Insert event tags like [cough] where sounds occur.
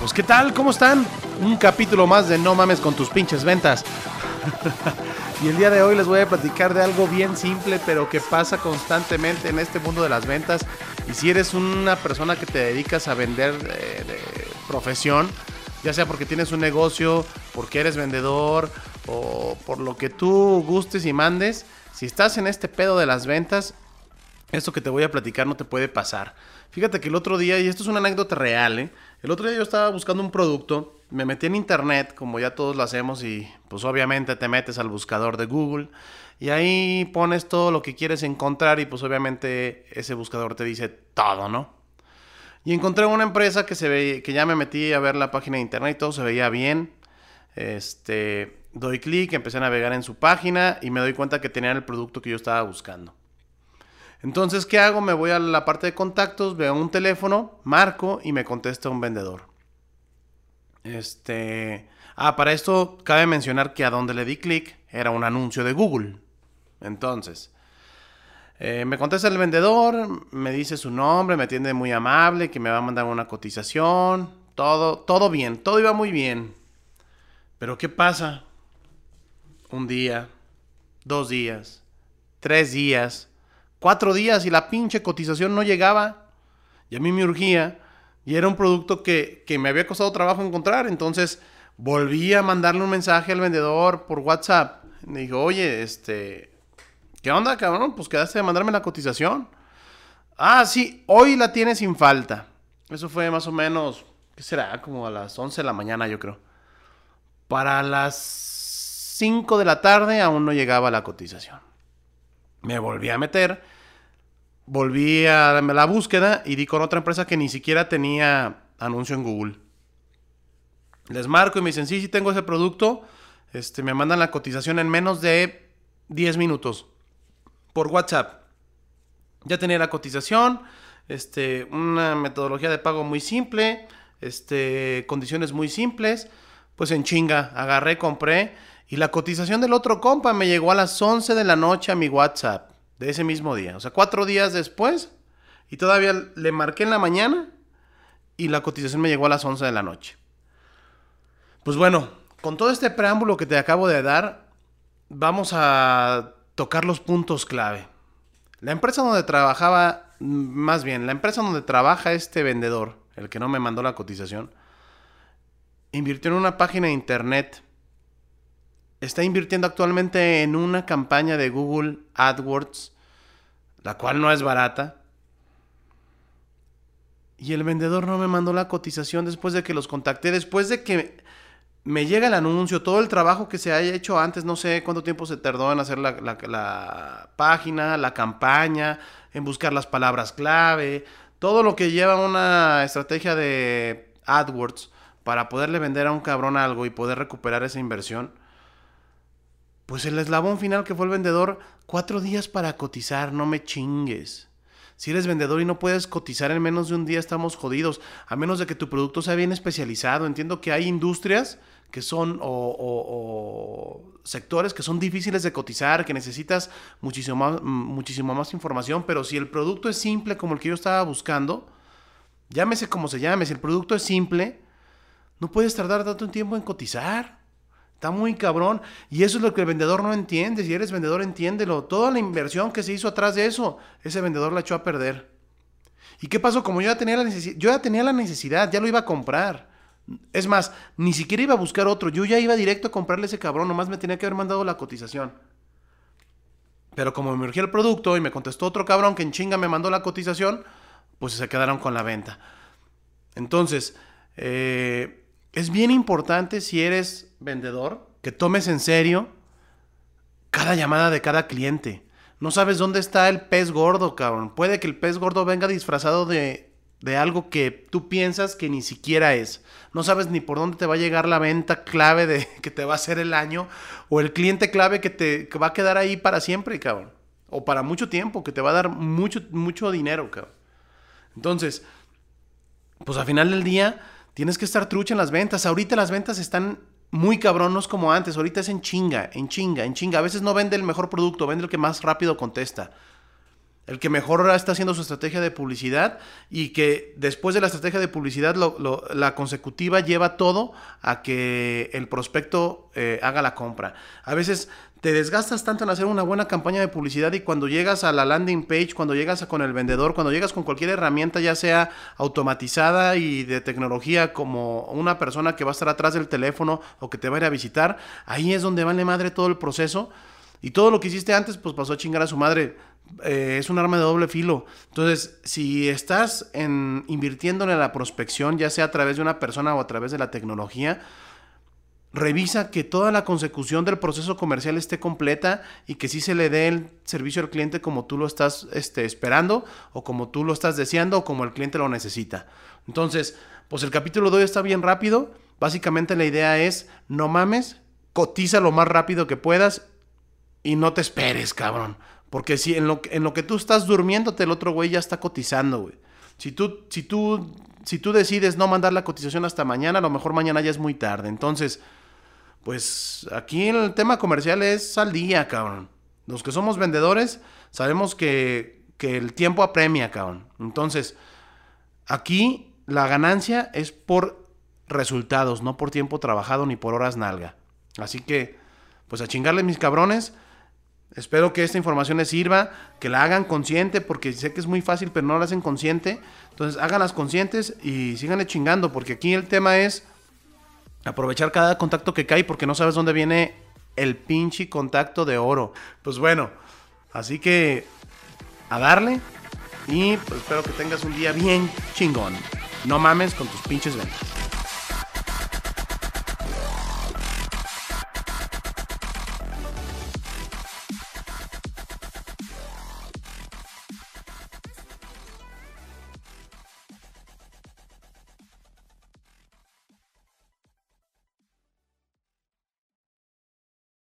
Pues qué tal, ¿cómo están? Un capítulo más de No mames con tus pinches ventas. [laughs] y el día de hoy les voy a platicar de algo bien simple, pero que pasa constantemente en este mundo de las ventas. Y si eres una persona que te dedicas a vender de, de profesión, ya sea porque tienes un negocio, porque eres vendedor o por lo que tú gustes y mandes, si estás en este pedo de las ventas, esto que te voy a platicar no te puede pasar. Fíjate que el otro día, y esto es una anécdota real, ¿eh? el otro día yo estaba buscando un producto, me metí en internet, como ya todos lo hacemos, y pues obviamente te metes al buscador de Google, y ahí pones todo lo que quieres encontrar, y pues obviamente ese buscador te dice todo, ¿no? Y encontré una empresa que se ve, que ya me metí a ver la página de internet y todo se veía bien. Este, doy clic, empecé a navegar en su página y me doy cuenta que tenían el producto que yo estaba buscando. Entonces, ¿qué hago? Me voy a la parte de contactos, veo un teléfono, marco y me contesta un vendedor. Este. Ah, para esto cabe mencionar que a donde le di clic era un anuncio de Google. Entonces, eh, me contesta el vendedor, me dice su nombre, me atiende muy amable, que me va a mandar una cotización. Todo, todo bien, todo iba muy bien. Pero ¿qué pasa? Un día, dos días, tres días cuatro días y la pinche cotización no llegaba. Y a mí me urgía. Y era un producto que, que me había costado trabajo encontrar. Entonces volví a mandarle un mensaje al vendedor por WhatsApp. Me dijo, oye, este, ¿qué onda, cabrón? Pues quedaste de mandarme la cotización. Ah, sí, hoy la tienes sin falta. Eso fue más o menos, ¿qué será? Como a las 11 de la mañana, yo creo. Para las 5 de la tarde aún no llegaba la cotización. Me volví a meter, volví a la búsqueda y di con otra empresa que ni siquiera tenía anuncio en Google. Les marco y me dicen, sí, sí tengo ese producto. Este, me mandan la cotización en menos de 10 minutos por WhatsApp. Ya tenía la cotización, este, una metodología de pago muy simple, este, condiciones muy simples. Pues en chinga, agarré, compré y la cotización del otro compa me llegó a las 11 de la noche a mi WhatsApp de ese mismo día. O sea, cuatro días después. Y todavía le marqué en la mañana y la cotización me llegó a las 11 de la noche. Pues bueno, con todo este preámbulo que te acabo de dar, vamos a tocar los puntos clave. La empresa donde trabajaba, más bien, la empresa donde trabaja este vendedor, el que no me mandó la cotización, invirtió en una página de internet está invirtiendo actualmente en una campaña de Google AdWords, la cual no es barata. Y el vendedor no me mandó la cotización después de que los contacté, después de que me llega el anuncio, todo el trabajo que se haya hecho antes, no sé cuánto tiempo se tardó en hacer la, la página, la campaña, en buscar las palabras clave, todo lo que lleva una estrategia de AdWords para poderle vender a un cabrón algo y poder recuperar esa inversión pues el eslabón final que fue el vendedor, cuatro días para cotizar, no me chingues. Si eres vendedor y no puedes cotizar en menos de un día, estamos jodidos. A menos de que tu producto sea bien especializado. Entiendo que hay industrias que son o, sectores que son difíciles de cotizar, que necesitas muchísimo muchísimo más información, pero si el producto es simple como el que yo estaba buscando, llámese como se llame, si el producto es simple, no puedes tardar tanto tiempo en cotizar. Está muy cabrón. Y eso es lo que el vendedor no entiende. Si eres vendedor, entiéndelo. Toda la inversión que se hizo atrás de eso, ese vendedor la echó a perder. ¿Y qué pasó? Como yo ya tenía la necesidad, yo ya tenía la necesidad, ya lo iba a comprar. Es más, ni siquiera iba a buscar otro. Yo ya iba directo a comprarle ese cabrón. Nomás me tenía que haber mandado la cotización. Pero como me urgía el producto y me contestó otro cabrón que en chinga me mandó la cotización, pues se quedaron con la venta. Entonces, eh, es bien importante si eres vendedor que tomes en serio cada llamada de cada cliente. No sabes dónde está el pez gordo, cabrón. Puede que el pez gordo venga disfrazado de, de algo que tú piensas que ni siquiera es. No sabes ni por dónde te va a llegar la venta clave de [laughs] que te va a hacer el año o el cliente clave que te va a quedar ahí para siempre, cabrón. O para mucho tiempo, que te va a dar mucho, mucho dinero, cabrón. Entonces, pues al final del día Tienes que estar trucha en las ventas. Ahorita las ventas están muy cabronos como antes. Ahorita es en chinga, en chinga, en chinga. A veces no vende el mejor producto, vende el que más rápido contesta. El que mejor está haciendo su estrategia de publicidad y que después de la estrategia de publicidad la consecutiva lleva todo a que el prospecto eh, haga la compra. A veces te desgastas tanto en hacer una buena campaña de publicidad y cuando llegas a la landing page, cuando llegas con el vendedor, cuando llegas con cualquier herramienta, ya sea automatizada y de tecnología, como una persona que va a estar atrás del teléfono o que te va a ir a visitar, ahí es donde vale madre todo el proceso. Y todo lo que hiciste antes, pues pasó a chingar a su madre. Eh, es un arma de doble filo. Entonces, si estás en, invirtiéndole en la prospección, ya sea a través de una persona o a través de la tecnología, revisa que toda la consecución del proceso comercial esté completa y que sí se le dé el servicio al cliente como tú lo estás este, esperando o como tú lo estás deseando o como el cliente lo necesita. Entonces, pues el capítulo de hoy está bien rápido. Básicamente la idea es, no mames, cotiza lo más rápido que puedas y no te esperes, cabrón. Porque si en lo, en lo que tú estás durmiéndote, el otro güey ya está cotizando, güey. Si tú, si tú, si tú decides no mandar la cotización hasta mañana, a lo mejor mañana ya es muy tarde. Entonces, pues aquí el tema comercial es al día, cabrón. Los que somos vendedores sabemos que, que el tiempo apremia, cabrón. Entonces, aquí la ganancia es por resultados, no por tiempo trabajado ni por horas nalga. Así que, pues a chingarle mis cabrones. Espero que esta información les sirva, que la hagan consciente, porque sé que es muy fácil, pero no la hacen consciente. Entonces háganlas conscientes y síganle chingando, porque aquí el tema es aprovechar cada contacto que cae, porque no sabes dónde viene el pinche contacto de oro. Pues bueno, así que a darle y pues espero que tengas un día bien chingón. No mames con tus pinches ventas.